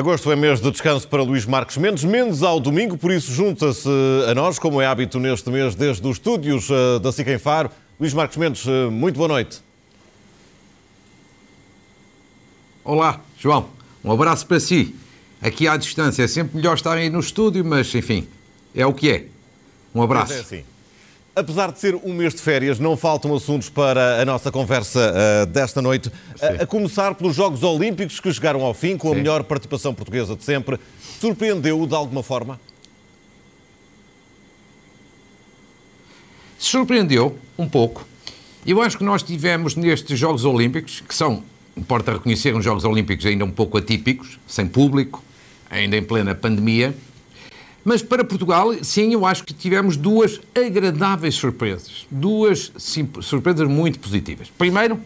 Agosto é mês de descanso para Luís Marcos Mendes, menos ao domingo, por isso junta-se a nós, como é hábito neste mês, desde os estúdios eh, da SIC em Faro. Luís Marcos Mendes, eh, muito boa noite. Olá, João. Um abraço para si. Aqui à distância é sempre melhor estar aí no estúdio, mas enfim, é o que é. Um abraço. Apesar de ser um mês de férias, não faltam assuntos para a nossa conversa uh, desta noite. Uh, a começar pelos Jogos Olímpicos que chegaram ao fim com Sim. a melhor participação portuguesa de sempre. Surpreendeu-o de alguma forma? Surpreendeu um pouco. Eu acho que nós tivemos nestes Jogos Olímpicos, que são, importa reconhecer, uns Jogos Olímpicos ainda um pouco atípicos, sem público, ainda em plena pandemia, mas para Portugal, sim, eu acho que tivemos duas agradáveis surpresas. Duas surpresas muito positivas. Primeiro,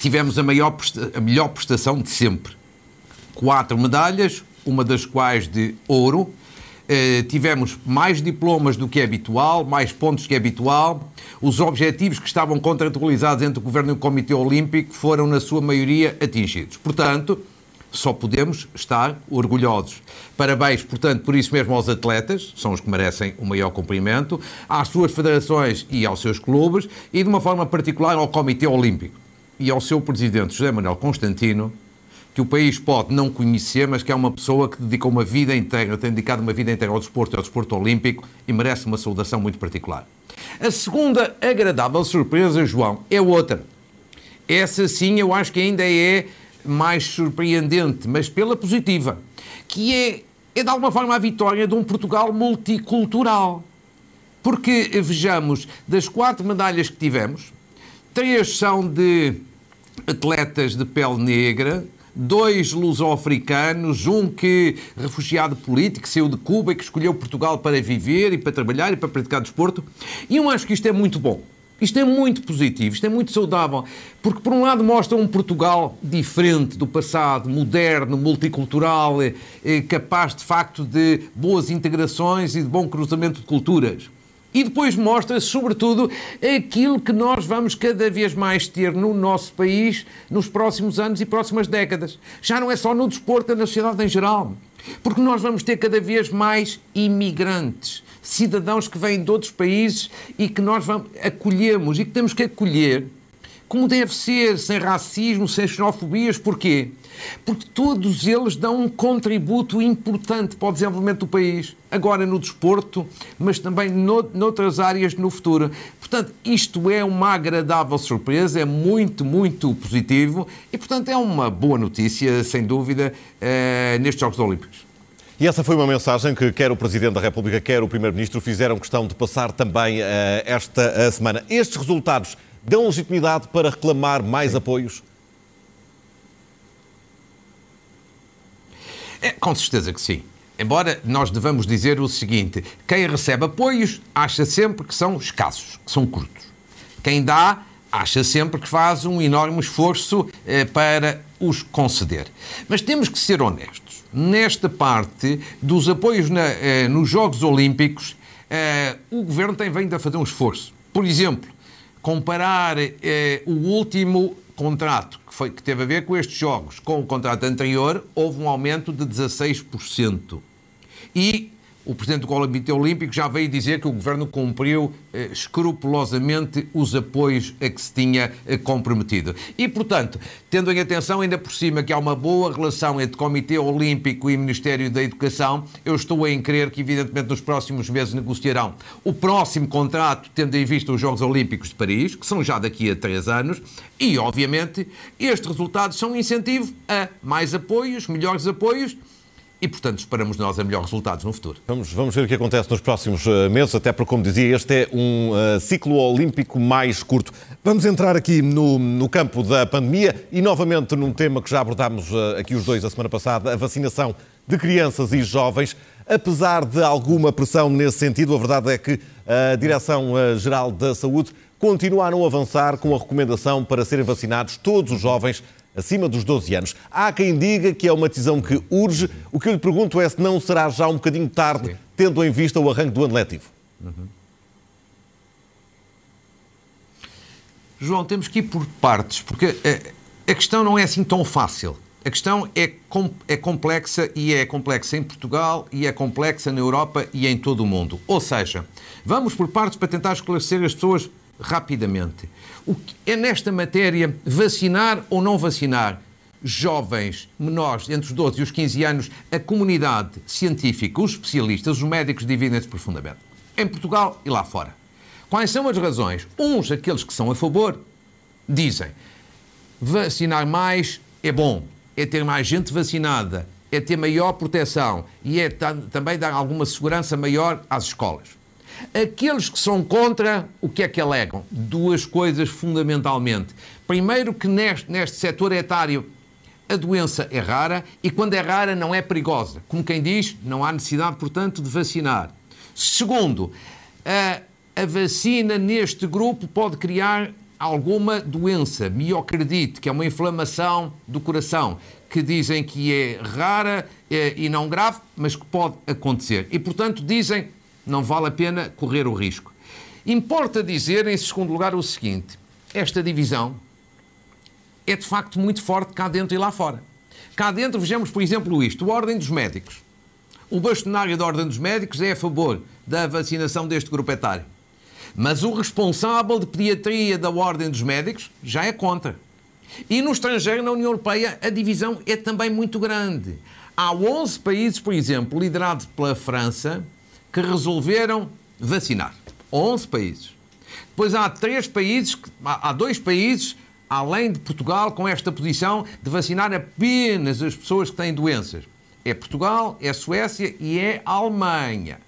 tivemos a, maior, a melhor prestação de sempre. Quatro medalhas, uma das quais de ouro. Uh, tivemos mais diplomas do que é habitual, mais pontos que é habitual. Os objetivos que estavam contratualizados entre o Governo e o Comitê Olímpico foram, na sua maioria, atingidos. Portanto, só podemos estar orgulhosos. Parabéns, portanto, por isso mesmo aos atletas, são os que merecem o maior cumprimento, às suas federações e aos seus clubes e, de uma forma particular, ao Comitê Olímpico e ao seu presidente, José Manuel Constantino, que o país pode não conhecer, mas que é uma pessoa que dedicou uma vida inteira, tem dedicado uma vida inteira ao desporto e ao desporto olímpico e merece uma saudação muito particular. A segunda agradável surpresa, João, é outra. Essa sim eu acho que ainda é mais surpreendente, mas pela positiva, que é, é de alguma forma a vitória de um Portugal multicultural. Porque, vejamos, das quatro medalhas que tivemos, três são de atletas de pele negra, dois luso-africanos, um que refugiado político, saiu de Cuba e que escolheu Portugal para viver e para trabalhar e para praticar desporto. E eu acho que isto é muito bom. Isto é muito positivo, isto é muito saudável, porque por um lado mostra um Portugal diferente do passado, moderno, multicultural, eh, eh, capaz de facto de boas integrações e de bom cruzamento de culturas. E depois mostra, sobretudo, aquilo que nós vamos cada vez mais ter no nosso país nos próximos anos e próximas décadas. Já não é só no desporto, é na sociedade em geral. Porque nós vamos ter cada vez mais imigrantes cidadãos que vêm de outros países e que nós vamos, acolhemos e que temos que acolher como deve ser, sem racismo, sem xenofobias. Porquê? Porque todos eles dão um contributo importante para o desenvolvimento do país, agora no desporto, mas também no, noutras áreas no futuro. Portanto, isto é uma agradável surpresa, é muito, muito positivo e, portanto, é uma boa notícia, sem dúvida, eh, nestes Jogos Olímpicos. E essa foi uma mensagem que quer o Presidente da República, quer o Primeiro-Ministro fizeram questão de passar também uh, esta uh, semana. Estes resultados dão legitimidade para reclamar mais Sim. apoios? É, com certeza que sim. Embora nós devamos dizer o seguinte: quem recebe apoios acha sempre que são escassos, que são curtos. Quem dá acha sempre que faz um enorme esforço eh, para os conceder. Mas temos que ser honestos nesta parte dos apoios na, eh, nos Jogos Olímpicos, eh, o governo tem vindo a fazer um esforço. Por exemplo, comparar eh, o último contrato que, foi, que teve a ver com estes Jogos com o contrato anterior, houve um aumento de 16%. E o Presidente do Comitê Olímpico já veio dizer que o Governo cumpriu eh, escrupulosamente os apoios a que se tinha eh, comprometido. E, portanto, tendo em atenção ainda por cima que há uma boa relação entre Comitê Olímpico e Ministério da Educação, eu estou em crer que, evidentemente, nos próximos meses negociarão o próximo contrato, tendo em vista os Jogos Olímpicos de Paris, que são já daqui a três anos, e, obviamente, estes resultados são um incentivo a mais apoios, melhores apoios e, portanto, esperamos nós a melhores resultados no futuro. Vamos, vamos ver o que acontece nos próximos uh, meses, até porque, como dizia, este é um uh, ciclo olímpico mais curto. Vamos entrar aqui no, no, campo da pandemia e, novamente, num tema que já abordámos uh, aqui os dois a semana passada, a vacinação de crianças e jovens. Apesar de alguma pressão nesse sentido, a verdade é que a Direção-Geral da Saúde continua a não avançar com a recomendação para serem vacinados todos os jovens acima dos 12 anos. Há quem diga que é uma decisão que urge. O que eu lhe pergunto é se não será já um bocadinho tarde, Sim. tendo em vista o arranque do ano letivo. Uhum. João, temos que ir por partes, porque a, a, questão não é assim tão fácil. A questão é, com, é complexa e é complexa em Portugal e é complexa na Europa e em todo o mundo. Ou seja, vamos por partes para tentar esclarecer as pessoas rapidamente. O que é nesta matéria vacinar ou não vacinar jovens menores entre os 12 e os 15 anos, a comunidade científica, os especialistas, os médicos dividem-se profundamente. Em Portugal e lá fora. Quais são as razões? Uns, aqueles que são a favor, dizem vacinar mais é bom, é ter mais gente vacinada, é ter maior proteção e é também dar alguma segurança maior às escolas. Aqueles que são contra, o que é que alegam? Duas coisas fundamentalmente. Primeiro, que neste, neste setor etário a doença é rara e, quando é rara, não é perigosa. Como quem diz, não há necessidade, portanto, de vacinar. Segundo, a, a vacina neste grupo pode criar alguma doença, miocardite, que é uma inflamação do coração, que dizem que é rara é, e não grave, mas que pode acontecer. E, portanto, dizem não vale a pena correr o risco. Importa dizer, em segundo lugar, o seguinte: esta divisão é de facto muito forte cá dentro e lá fora. Cá dentro, vejamos, por exemplo, isto: a Ordem dos Médicos. O bastonário da Ordem dos Médicos é a favor da vacinação deste grupo etário. Mas o responsável de pediatria da Ordem dos Médicos já é contra. E no estrangeiro, na União Europeia, a divisão é também muito grande. Há 11 países, por exemplo, liderados pela França, que resolveram vacinar. 11 países. Depois há três países, há dois países, além de Portugal, com esta posição de vacinar apenas as pessoas que têm doenças. É Portugal, é Suécia e é Alemanha.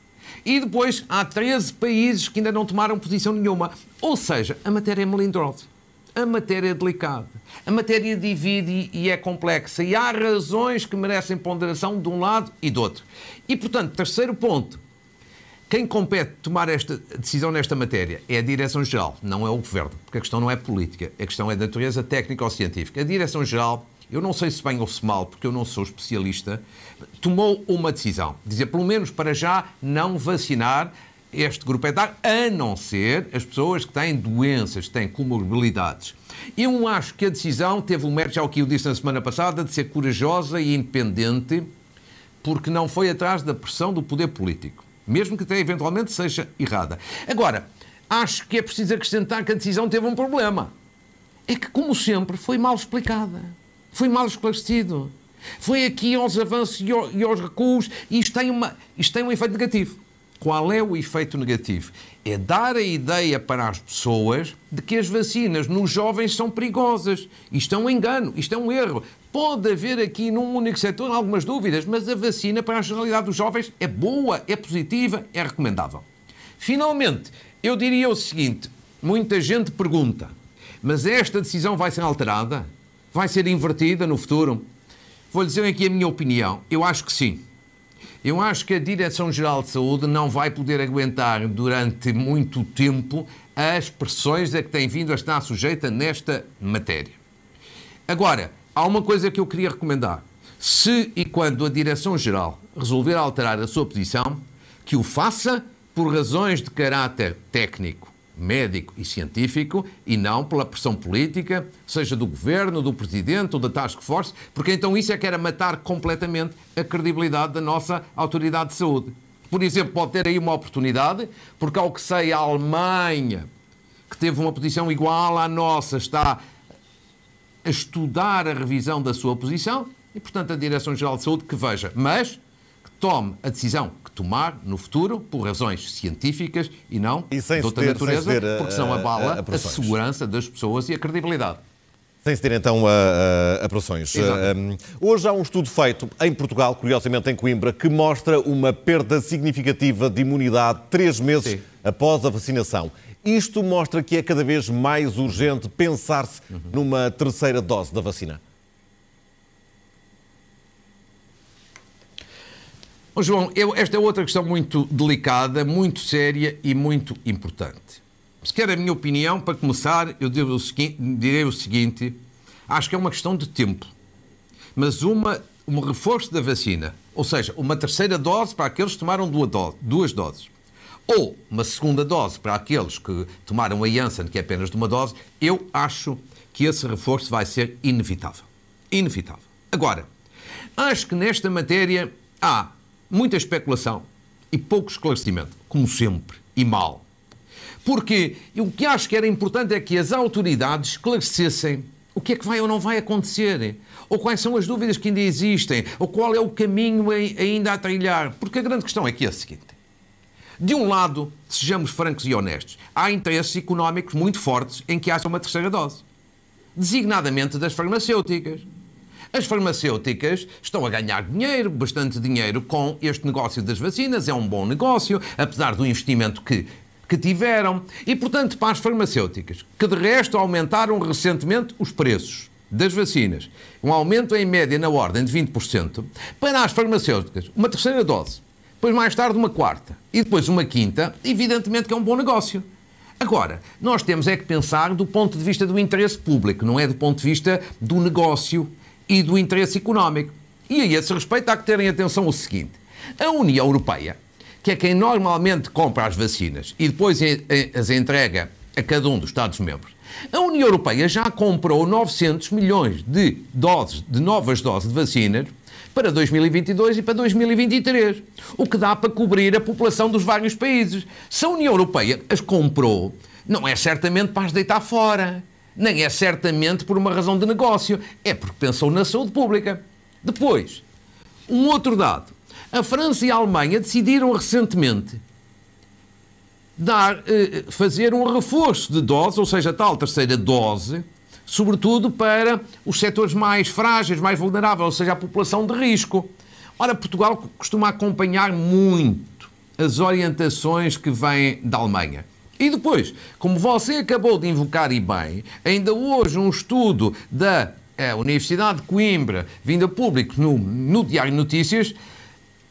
E depois há 13 países que ainda não tomaram posição nenhuma. Ou seja, a matéria é melindrosa. A matéria é delicada. A matéria divide e é complexa. E há razões que merecem ponderação de um lado e do outro. E, portanto, terceiro ponto, quem compete tomar esta decisão nesta matéria é a Direção-Geral, não é o Governo, porque a questão não é política, a questão é de natureza técnica ou científica. A Direção-Geral, eu não sei se bem ou se mal, porque eu não sou especialista, tomou uma decisão, dizer pelo menos para já não vacinar este grupo etário, a não ser as pessoas que têm doenças, que têm comorbilidades. Eu acho que a decisão teve o mérito, já o que eu disse na semana passada, de ser corajosa e independente, porque não foi atrás da pressão do poder político mesmo que até eventualmente seja errada. Agora, acho que é preciso acrescentar que a decisão teve um problema. É que, como sempre, foi mal explicada, foi mal esclarecido. Foi aqui aos avanços e aos recuos, e isto tem, uma, isto tem um efeito negativo. Qual é o efeito negativo? É dar a ideia para as pessoas de que as vacinas nos jovens são perigosas. Isto é um engano, isto é um erro. Pode haver aqui num único setor algumas dúvidas, mas a vacina para a generalidade dos jovens é boa, é positiva, é recomendável. Finalmente, eu diria o seguinte: muita gente pergunta, mas esta decisão vai ser alterada? Vai ser invertida no futuro? Vou-lhe dizer aqui a minha opinião. Eu acho que sim. Eu acho que a Direção-Geral de Saúde não vai poder aguentar durante muito tempo as pressões a que tem vindo a estar sujeita nesta matéria. Agora, há uma coisa que eu queria recomendar. Se e quando a Direção-Geral resolver alterar a sua posição, que o faça por razões de caráter técnico médico e científico e não pela pressão política, seja do governo, do presidente ou da task force, porque então isso é que era matar completamente a credibilidade da nossa autoridade de saúde. Por exemplo, pode ter aí uma oportunidade, porque ao que sei, a Alemanha, que teve uma posição igual à nossa, está a estudar a revisão da sua posição e, portanto, a Direção-Geral de Saúde que veja, mas que tome a decisão tomar no futuro por razões científicas e não e de outra ter, natureza, porque senão abala a, a, a, segurança das pessoas e a credibilidade. Sem se ter então a, apelações. Um, hoje há um estudo feito em Portugal, curiosamente em Coimbra, que mostra uma perda significativa de imunidade três meses Sim. após a vacinação. Isto mostra que é cada vez mais urgente pensar-se uhum. numa terceira dose da vacina. João, eu, esta é outra questão muito delicada, muito séria e muito importante. Se quer a minha opinião, para começar, eu o seguinte, direi o seguinte: acho que é uma questão de tempo. Mas uma, um reforço da vacina, ou seja, uma terceira dose para aqueles que tomaram duas doses, ou uma segunda dose para aqueles que tomaram a Janssen, que é apenas de uma dose, eu acho que esse reforço vai ser inevitável. Inevitável. Agora, acho que nesta matéria há muita especulação e pouco esclarecimento, como sempre, e mal. Porque o que acho que era importante é que as autoridades esclarecessem o que é que vai ou não vai acontecer, ou quais são as dúvidas que ainda existem, ou qual é o caminho ainda a trilhar. Porque a grande questão é que é a seguinte: de um lado, sejamos francos e honestos, há interesses económicos muito fortes em que haja uma terceira dose, designadamente das farmacêuticas. As farmacêuticas estão a ganhar dinheiro, bastante dinheiro, com este negócio das vacinas. É um bom negócio, apesar do investimento que que tiveram. E, portanto, para as farmacêuticas, que de resto aumentaram recentemente os preços das vacinas, um aumento em média na ordem de 20%, para as farmacêuticas, uma terceira dose, depois mais tarde uma quarta e depois uma quinta, evidentemente que é um bom negócio. Agora, nós temos é que pensar do ponto de vista do interesse público, não é do ponto de vista do negócio e do interesse económico. E a esse respeito há que terem atenção o seguinte: a União Europeia que é quem normalmente compra as vacinas e depois as entrega a cada um dos Estados-membros. A União Europeia já comprou 900 milhões de doses, de novas doses de vacinas para 2022 e para 2023, o que dá para cobrir a população dos vários países. Se a União Europeia as comprou, não é certamente para as deitar fora, nem é certamente por uma razão de negócio, é porque pensou na saúde pública. Depois, um outro dado. A França e a Alemanha decidiram recentemente dar, eh, fazer um reforço de dose, ou seja, tal terceira dose, sobretudo para os setores mais frágeis, mais vulneráveis, ou seja, a população de risco. Ora, Portugal costuma acompanhar muito as orientações que vêm da Alemanha. E depois, como você acabou de invocar e bem, ainda hoje um estudo da eh, Universidade de Coimbra, vindo a público no, no Diário Notícias,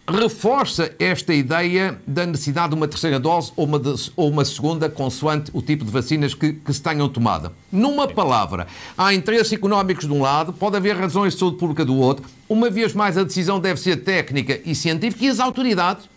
reforça esta ideia da necessidade de uma terceira dose ou uma, de, ou uma segunda, consoante o tipo de vacinas que, que, se tenham tomado. Numa palavra, há interesses económicos de um lado, pode haver razões de saúde pública do outro. Uma vez mais, a decisão deve ser técnica e científica e as autoridades,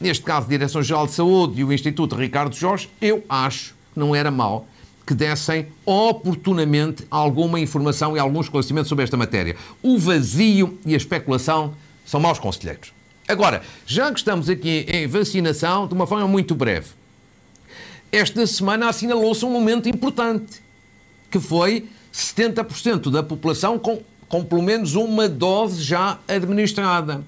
neste caso a Direção-Geral de Saúde e o Instituto Ricardo Jorge, eu acho que não era mau que dessem oportunamente alguma informação e algum esclarecimento sobre esta matéria. O vazio e a especulação são maus conselheiros. Agora, já que estamos aqui em vacinação, de uma forma muito breve, esta semana assinalou-se um momento importante, que foi 70% da população com, com pelo menos uma dose já administrada.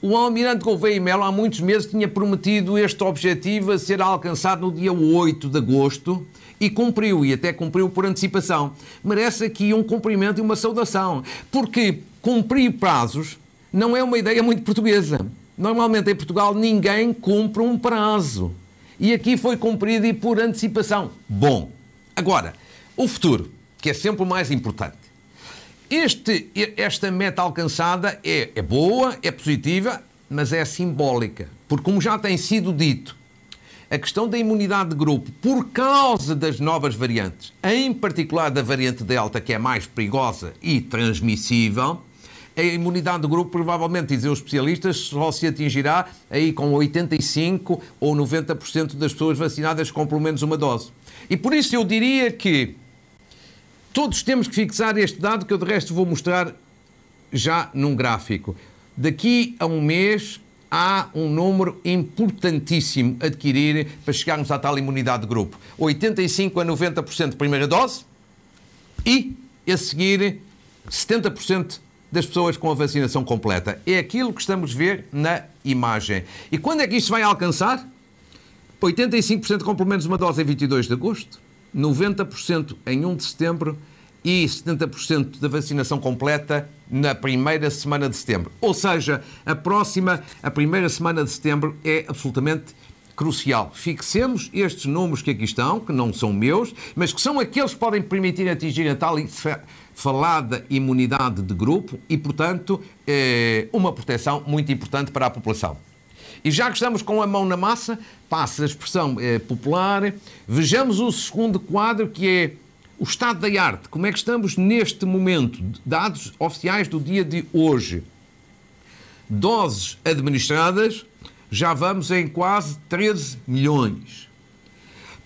O almirante Gouveia Melo há muitos meses tinha prometido este objetivo a ser alcançado no dia 8 de agosto e cumpriu, e até cumpriu por antecipação. Merece aqui um cumprimento e uma saudação, porque cumprir prazos não é uma ideia muito portuguesa. Normalmente em Portugal ninguém cumpre um prazo. E aqui foi cumprido e por antecipação. Bom. Agora, o futuro, que é sempre o mais importante. Este, esta meta alcançada é, é boa, é positiva, mas é simbólica. Porque, como já tem sido dito, a questão da imunidade de grupo, por causa das novas variantes, em particular da variante Delta, que é mais perigosa e transmissível, a imunidade do grupo, provavelmente, dizem os especialistas, só se atingirá aí com 85% ou 90% das pessoas vacinadas com pelo menos uma dose. E por isso eu diria que todos temos que fixar este dado que eu de resto vou mostrar já num gráfico. Daqui a um mês há um número importantíssimo a adquirir para chegarmos à tal imunidade de grupo. 85 a 90% primeira dose e, a seguir, 70% das pessoas com a vacinação completa. É aquilo que estamos a ver na imagem. E quando é que isto vai alcançar? 85% com pelo menos uma dose em 22 de agosto, 90% em 1 de setembro e 70% da vacinação completa na primeira semana de setembro. Ou seja, a próxima, a primeira semana de setembro é absolutamente crucial. Fixemos estes números que aqui estão, que não são meus, mas que são aqueles que podem permitir atingir a tal falada imunidade de grupo e, portanto, eh, uma proteção muito importante para a população. E já que estamos com a mão na massa, passa a expressão eh, popular, vejamos o segundo quadro que é o estado da arte. Como é que estamos neste momento? Dados oficiais do dia de hoje. Doses administradas, já vamos em quase 13 milhões.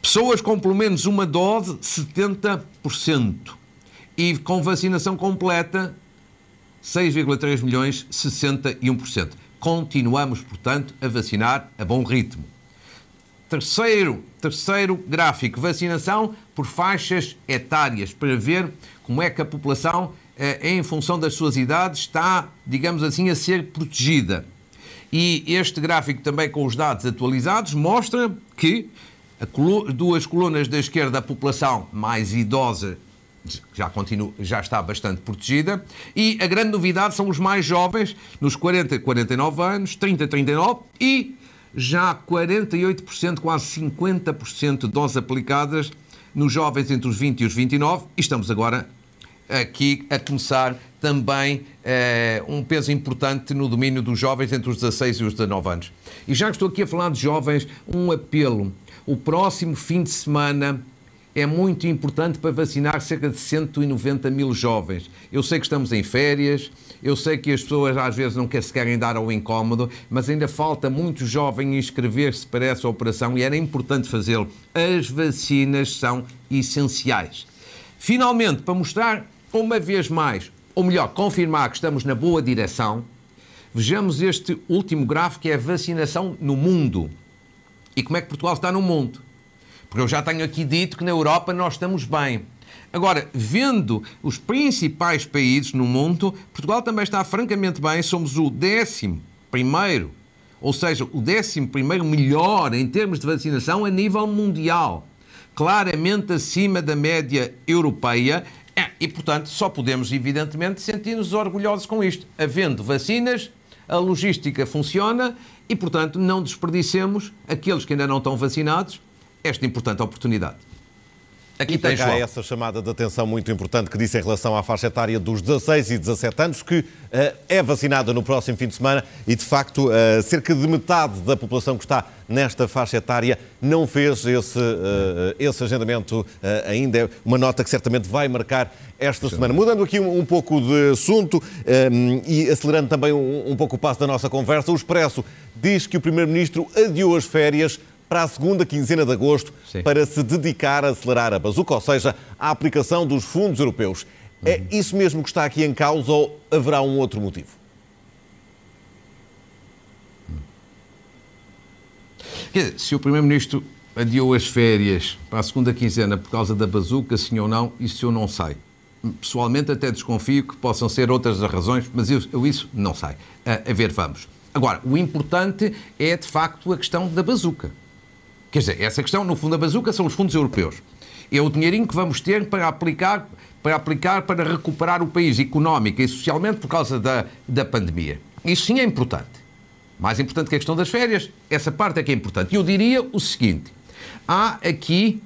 Pessoas com pelo menos uma dose, 70%. E com vacinação completa, 6,3 milhões, 61%. Continuamos, portanto, a vacinar a bom ritmo. Terceiro, terceiro gráfico, vacinação por faixas etárias, para ver como é que a população, eh, em função das suas idades, está, digamos assim, a ser protegida. E este gráfico, também com os dados atualizados, mostra que colu duas colunas da esquerda, a população mais idosa já, continua, já está bastante protegida. E a grande novidade são os mais jovens, nos 40 49 anos, 30 39 e já 48%, quase 50% de doses aplicadas nos jovens entre os 20 e os 29. E estamos agora aqui a começar também eh, um peso importante no domínio dos jovens entre os 16 e os 19 anos. E já que estou aqui a falar de jovens, um apelo. O próximo fim de semana é muito importante para vacinar cerca de 190 mil jovens. Eu sei que estamos em férias, eu sei que as pessoas às vezes não se querem dar ao incómodo, mas ainda falta muito jovem inscrever-se para essa operação e era importante fazê-lo. As vacinas são essenciais. Finalmente, para mostrar uma vez mais, ou melhor, confirmar que estamos na boa direção, vejamos este último gráfico que é a vacinação no mundo. E como é que Portugal está no mundo? Porque eu já tenho aqui dito que na Europa nós estamos bem. Agora, vendo os principais países no mundo, Portugal também está francamente bem. Somos o décimo primeiro, ou seja, o décimo primeiro melhor em termos de vacinação a nível mundial. Claramente acima da média europeia. É, e, portanto, só podemos, evidentemente, sentir-nos orgulhosos com isto. Havendo vacinas, a logística funciona e, portanto, não desperdicemos aqueles que ainda não estão vacinados esta importante oportunidade. Aqui e tem, João. essa chamada de atenção muito importante que disse em relação à faixa etária dos 16 e 17 anos, que uh, é vacinada no próximo fim de semana e, de facto, uh, cerca de metade da população que está nesta faixa etária não fez esse, uh, esse agendamento ainda. É uma nota que certamente vai marcar esta Sim. semana. Mudando aqui um, um pouco de assunto um, e acelerando também um, um pouco o passo da nossa conversa, o Expresso diz que o Primeiro-Ministro adiou as férias para a segunda quinzena de agosto Sim. para se dedicar a acelerar a bazuca, ou seja, a aplicação dos fundos europeus. É uhum. isso mesmo que está aqui em causa ou haverá um outro motivo? se o Primeiro-Ministro adiou as férias para a segunda quinzena por causa da bazuca, sim ou não, isso eu não sei. Pessoalmente até desconfio que possam ser outras as razões, mas eu, eu isso não sei. A, a ver, vamos. Agora, o importante é de facto a questão da bazuca. Quer dizer, essa questão, no fundo, da bazuca são os fundos europeus. É o dinheirinho que vamos ter para aplicar para, aplicar para recuperar o país económica e socialmente por causa da, da pandemia. Isso sim é importante. Mais importante que a questão das férias, essa parte é que é importante. Eu diria o seguinte: há aqui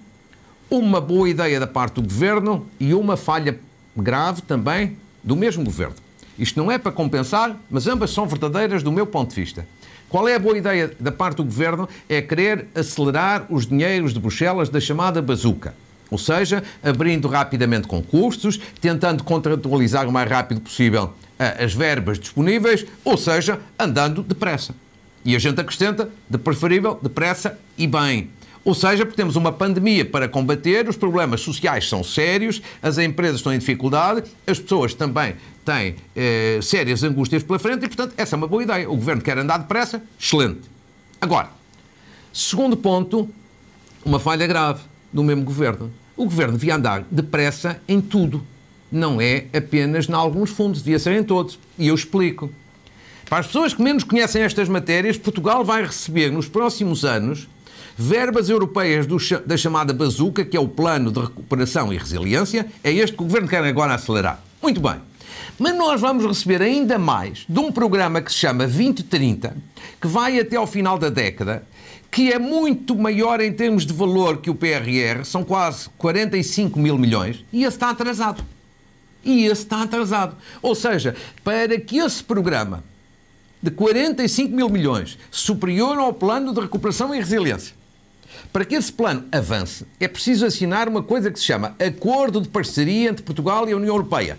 uma boa ideia da parte do governo e uma falha grave também do mesmo governo. Isto não é para compensar, mas ambas são verdadeiras do meu ponto de vista. Qual é a boa ideia da parte do governo? É querer acelerar os dinheiros de Bruxelas da chamada bazuca. Ou seja, abrindo rapidamente concursos, tentando contratualizar o mais rápido possível as verbas disponíveis, ou seja, andando depressa. E a gente acrescenta, de preferível, depressa e bem. Ou seja, porque temos uma pandemia para combater, os problemas sociais são sérios, as empresas estão em dificuldade, as pessoas também têm eh, sérias angústias pela frente e, portanto, essa é uma boa ideia. O governo quer andar depressa, excelente. Agora, segundo ponto, uma falha grave do mesmo governo. O governo devia andar depressa em tudo. Não é apenas em alguns fundos, devia ser em todos. E eu explico. Para as pessoas que menos conhecem estas matérias, Portugal vai receber nos próximos anos verbas europeias do, da chamada Bazuca, que é o Plano de Recuperação e Resiliência, é este que o Governo quer agora acelerar. Muito bem. Mas nós vamos receber ainda mais de um programa que se chama 2030, que vai até ao final da década, que é muito maior em termos de valor que o PRR, são quase 45 mil milhões, e esse está atrasado. E esse está atrasado. Ou seja, para que esse programa de 45 mil milhões, superior ao plano de recuperação e resiliência, para que esse plano avance, é preciso assinar uma coisa que se chama Acordo de Parceria entre Portugal e a União Europeia.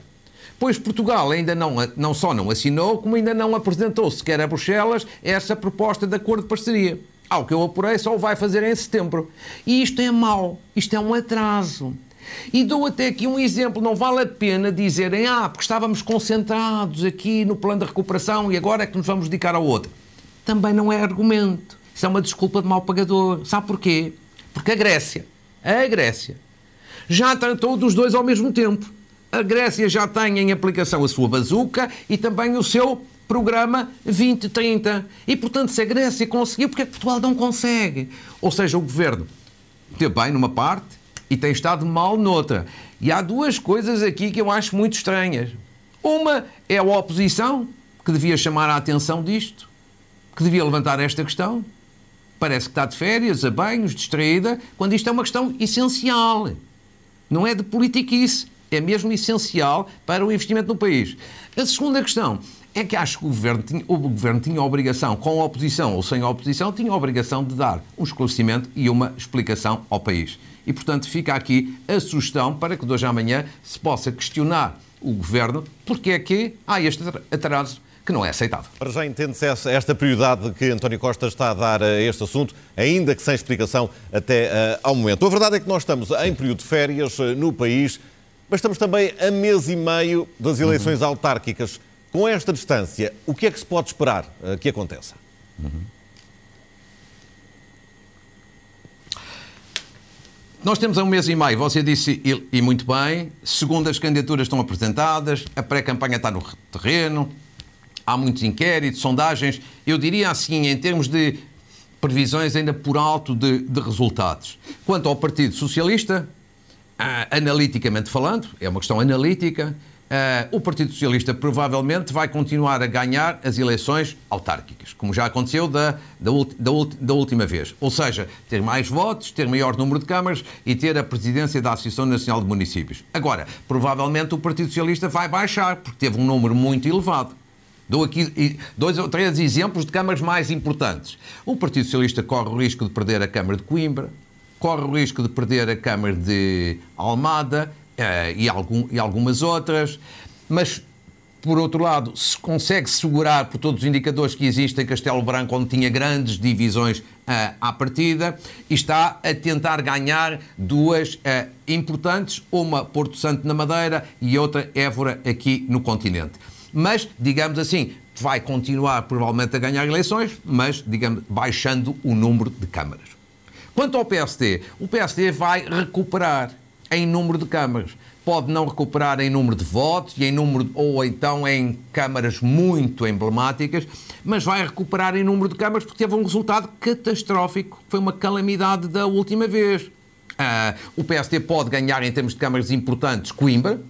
Pois Portugal ainda não, não só não assinou, como ainda não apresentou sequer a Bruxelas essa proposta de acordo de parceria. Ao que eu apurei, só o vai fazer em setembro. E isto é mau, isto é um atraso. E dou até aqui um exemplo, não vale a pena dizerem, ah, porque estávamos concentrados aqui no plano de recuperação e agora é que nos vamos dedicar ao outro. Também não é argumento. Isso é uma desculpa de mau pagador. Sabe porquê? Porque a Grécia, a Grécia, já tratou dos dois ao mesmo tempo. A Grécia já tem em aplicação a sua bazuca e também o seu programa 2030. E, portanto, se a Grécia conseguiu, porque é que Portugal não consegue? Ou seja, o governo teve bem numa parte e tem estado mal noutra. E há duas coisas aqui que eu acho muito estranhas. Uma é a oposição, que devia chamar a atenção disto, que devia levantar esta questão. Parece que está de férias, a banhos, distraída, quando isto é uma questão essencial. Não é de politiquice, é mesmo essencial para o investimento no país. A segunda questão é que acho que o governo, tinha, o governo tinha a obrigação, com a oposição ou sem a oposição, tinha a obrigação de dar um esclarecimento e uma explicação ao país. E, portanto, fica aqui a sugestão para que de hoje à manhã se possa questionar o governo porque é que há este atraso que não é aceitável. Para já entende-se esta prioridade que António Costa está a dar a este assunto, ainda que sem explicação até uh, ao momento. A verdade é que nós estamos em período de férias uh, no país, mas estamos também a mês e meio das eleições uhum. autárquicas. Com esta distância, o que é que se pode esperar uh, que aconteça? Uhum. Nós temos um mês e meio, você disse, e, e muito bem, segundo as candidaturas estão apresentadas, a pré-campanha está no terreno, há muitos inquéritos, sondagens. Eu diria assim, em termos de previsões ainda por alto de, de resultados. Quanto ao Partido Socialista, analiticamente falando, é uma questão analítica, Uh, o Partido Socialista provavelmente vai continuar a ganhar as eleições autárquicas, como já aconteceu da, da, da, da, última vez. Ou seja, ter mais votos, ter maior número de câmaras e ter a presidência da Associação Nacional de Municípios. Agora, provavelmente o Partido Socialista vai baixar, porque teve um número muito elevado. Dou aqui dois ou três exemplos de câmaras mais importantes. O Partido Socialista corre o risco de perder a Câmara de Coimbra, corre o risco de perder a Câmara de Almada uh, e, algum, e algumas outras, mas por outro lado, se consegue segurar por todos os indicadores que existem Castelo Branco, onde tinha grandes divisões uh, à partida, e está a tentar ganhar duas uh, importantes, uma Porto Santo na Madeira e outra Évora aqui no continente. Mas, digamos assim, vai continuar provavelmente a ganhar eleições, mas, digamos, baixando o número de câmaras. Quanto ao PSD, o PSD vai recuperar em número de câmaras. Pode não recuperar em número de votos e em número ou então em câmaras muito emblemáticas, mas vai recuperar em número de câmaras porque teve um resultado catastrófico. Foi uma calamidade da última vez. Uh, o PSD pode ganhar em termos de câmaras importantes Coimbra,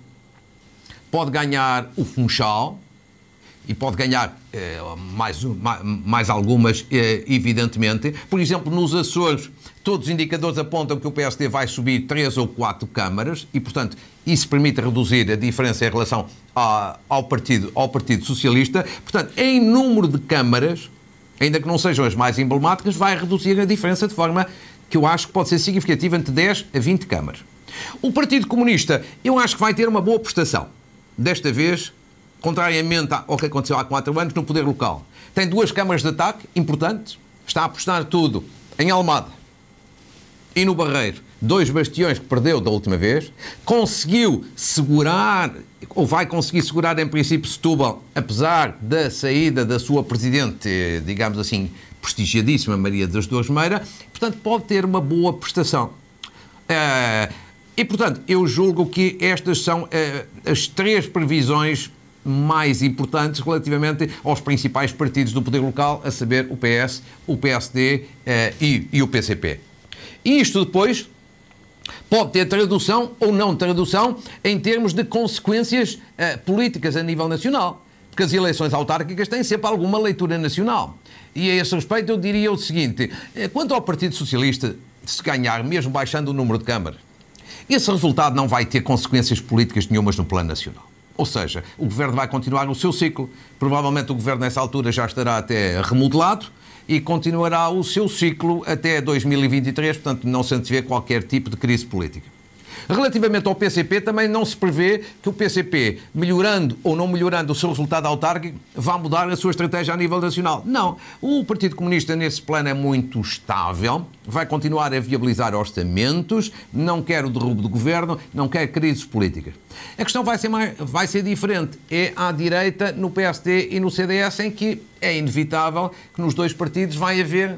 pode ganhar o Funchal e pode ganhar eh, mais, mais algumas, eh, evidentemente. Por exemplo, nos Açores Todos os indicadores apontam que o PSD vai subir três ou quatro câmaras e, portanto, isso permite reduzir a diferença em relação ao, partido, ao Partido Socialista. Portanto, em número de câmaras, ainda que não sejam as mais emblemáticas, vai reduzir a diferença de forma que eu acho que pode ser significativa entre 10 a 20 câmaras. O Partido Comunista, eu acho que vai ter uma boa prestação. Desta vez, contrariamente ao que aconteceu há quatro anos no poder local. Tem duas câmaras de ataque importantes, está a apostar tudo em Almada e no Barreiro, dois bastiões que perdeu da última vez, conseguiu segurar, ou vai conseguir segurar em princípio Setúbal, apesar da saída da sua presidente, digamos assim, prestigiadíssima Maria das Dores Meira, portanto pode ter uma boa prestação. Uh, e portanto, eu julgo que estas são uh, as três previsões mais importantes relativamente aos principais partidos do poder local, a saber o PS, o PSD eh, e, e o PCP. E isto depois pode ter tradução ou não tradução em termos de consequências uh, políticas a nível nacional. Porque as eleições autárquicas têm sempre alguma leitura nacional. E a esse respeito eu diria o seguinte: eh, quanto ao Partido Socialista, se ganhar, mesmo baixando o número de câmaras, esse resultado não vai ter consequências políticas nenhumas no plano nacional. Ou seja, o governo vai continuar no seu ciclo. Provavelmente o governo, nessa altura, já estará até remodelado e continuará o seu ciclo até 2023, portanto não se antevê qualquer tipo de crise política. Relativamente ao PCP, também não se prevê que o PCP, melhorando ou não melhorando o seu resultado autárquico, vá mudar a sua estratégia a nível nacional. Não. O Partido Comunista, nesse plano, é muito estável, vai continuar a viabilizar orçamentos, não quer o derrubo do governo, não quer crises políticas. A questão vai ser, mais, vai ser diferente. É à direita, no PSD e no CDS, em que é inevitável que nos dois partidos vai haver,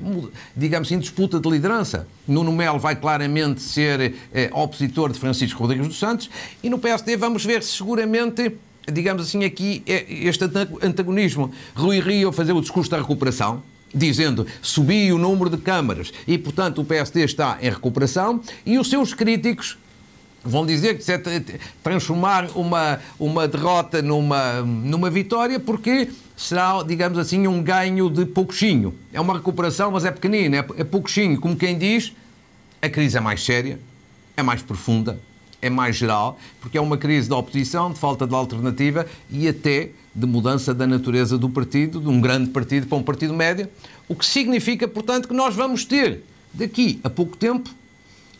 digamos assim, disputa de liderança. Nuno Melo vai claramente ser eh, opositor de Francisco Rodrigues dos Santos e no PSD vamos ver seguramente digamos assim, aqui é este antagonismo. Rui Rio fazer o discurso da recuperação, dizendo subi o número de câmaras e, portanto, o PSD está em recuperação, e os seus críticos vão dizer que se é transformar uma, uma derrota numa, numa vitória, porque será, digamos assim, um ganho de pouquinho. É uma recuperação, mas é pequenina, é, é pouquinho. Como quem diz, a crise é mais séria, é mais profunda, é mais geral, porque é uma crise de oposição, de falta de alternativa e até de mudança da natureza do partido, de um grande partido para um partido médio, o que significa, portanto, que nós vamos ter, daqui a pouco tempo,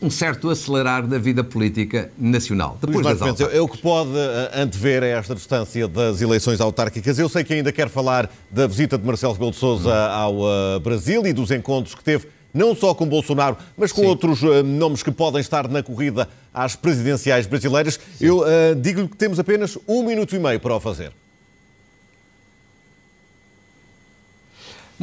um certo acelerar da vida política nacional. Depois Luís das é o que pode eh, antever a esta distância das eleições autárquicas. Eu sei que ainda quer falar da visita de Marcelo Rebelo de Sousa ao uh, Brasil e dos encontros que teve não só com Bolsonaro, mas com Sim. outros uh, nomes que podem estar na corrida às presidenciais brasileiras. Sim. Eu uh, digo-lhe que temos apenas um minuto e meio para o fazer.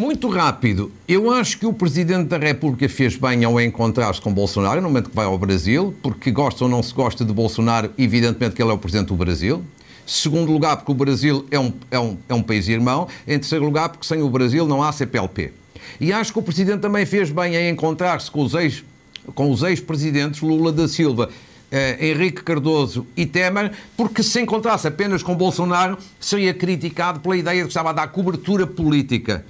Muito rápido. Eu acho que o Presidente da República fez bem ao encontrar-se com Bolsonaro no momento que vai ao Brasil, porque gosta ou não se gosta de Bolsonaro, evidentemente que ele é o Presidente do Brasil. Segundo lugar, porque o Brasil é um, é um, é um país irmão. Em terceiro lugar, porque sem o Brasil não há CPLP. E acho que o Presidente também fez bem em encontrar-se com os ex-presidentes Lula da Silva, eh, Henrique Cardoso e Temer, porque se encontrasse apenas com Bolsonaro, seria criticado pela ideia de que estava a dar cobertura política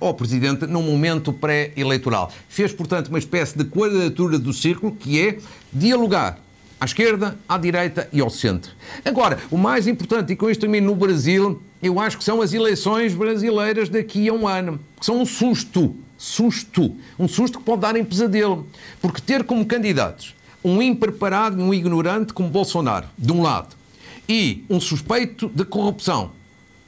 ao Presidente num momento pré-eleitoral. Fez, portanto, uma espécie de quadratura do círculo, que é dialogar à esquerda, à direita e ao centro. Agora, o mais importante, e com isto também no Brasil, eu acho que são as eleições brasileiras daqui a um ano, que são um susto susto. Um susto que pode dar em pesadelo. Porque ter como candidatos um impreparado e um ignorante como Bolsonaro, de um lado, e um suspeito de corrupção,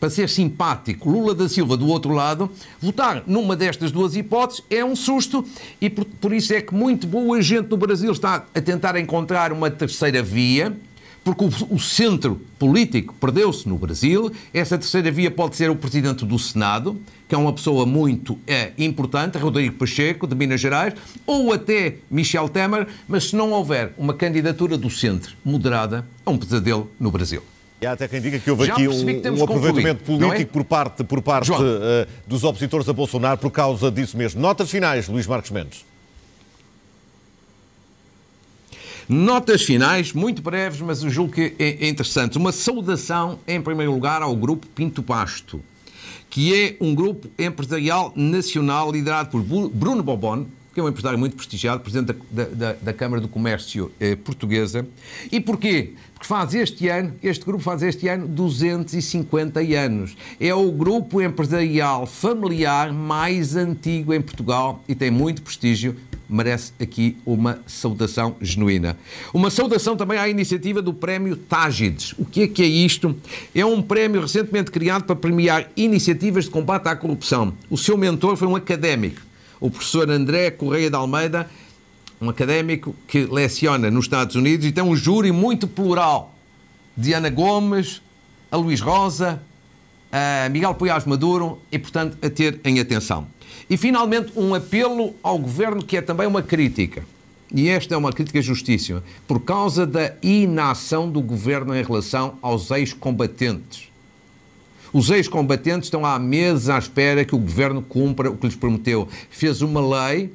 para ser simpático, Lula da Silva, do outro lado, votar numa destas duas hipóteses é um susto e por, por isso é que muito boa gente no Brasil está a tentar encontrar uma terceira via porque o, o centro político perdeu-se no Brasil. Essa terceira via pode ser o presidente do Senado, que é uma pessoa muito é, importante, Rodrigo Pacheco, de Minas Gerais, ou até Michel Temer, mas se não houver uma candidatura do centro moderada, é um pesadelo no Brasil. E há até quem diga que houve Já aqui um, um aproveitamento político é? por parte, por parte uh, dos opositores a Bolsonaro por causa disso mesmo. Notas finais, Luís Marcos Mendes. Notas finais, muito breves, mas eu julgo que é interessante. Uma saudação, em primeiro lugar, ao grupo Pinto Pasto, que é um grupo empresarial nacional liderado por Bruno Bobon, que é um empresário muito prestigiado, presidente da, da, da Câmara do Comércio eh, Portuguesa. E porquê? Porque faz este ano, este grupo faz este ano 250 anos. É o grupo empresarial familiar mais antigo em Portugal e tem muito prestígio merece aqui uma saudação genuína. Uma saudação também à iniciativa do Prémio Tágides. O que é que é isto? É um prémio recentemente criado para premiar iniciativas de combate à corrupção. O seu mentor foi um académico, o professor André Correia de Almeida, um académico que leciona nos Estados Unidos e tem um júri muito plural. De Ana Gomes, a Luís Rosa, a Miguel Poiás Maduro e, portanto, a ter em atenção. E, finalmente, um apelo ao governo que é também uma crítica. E esta é uma crítica justíssima, por causa da inação do governo em relação aos ex-combatentes. Os ex-combatentes estão há meses à espera que o governo cumpra o que lhes prometeu. Fez uma lei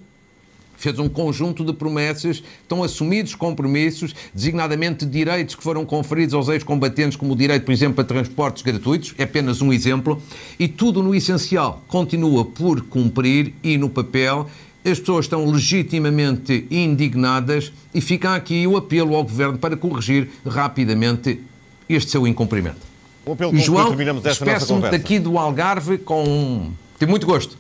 fez um conjunto de promessas, estão assumidos compromissos, designadamente direitos que foram conferidos aos ex-combatentes, como o direito, por exemplo, a transportes gratuitos, é apenas um exemplo, e tudo no essencial continua por cumprir e no papel. As pessoas estão legitimamente indignadas e fica aqui o apelo ao Governo para corrigir rapidamente este seu incumprimento. João, terminamos esta nossa conversa. daqui do Algarve com... Tem muito gosto.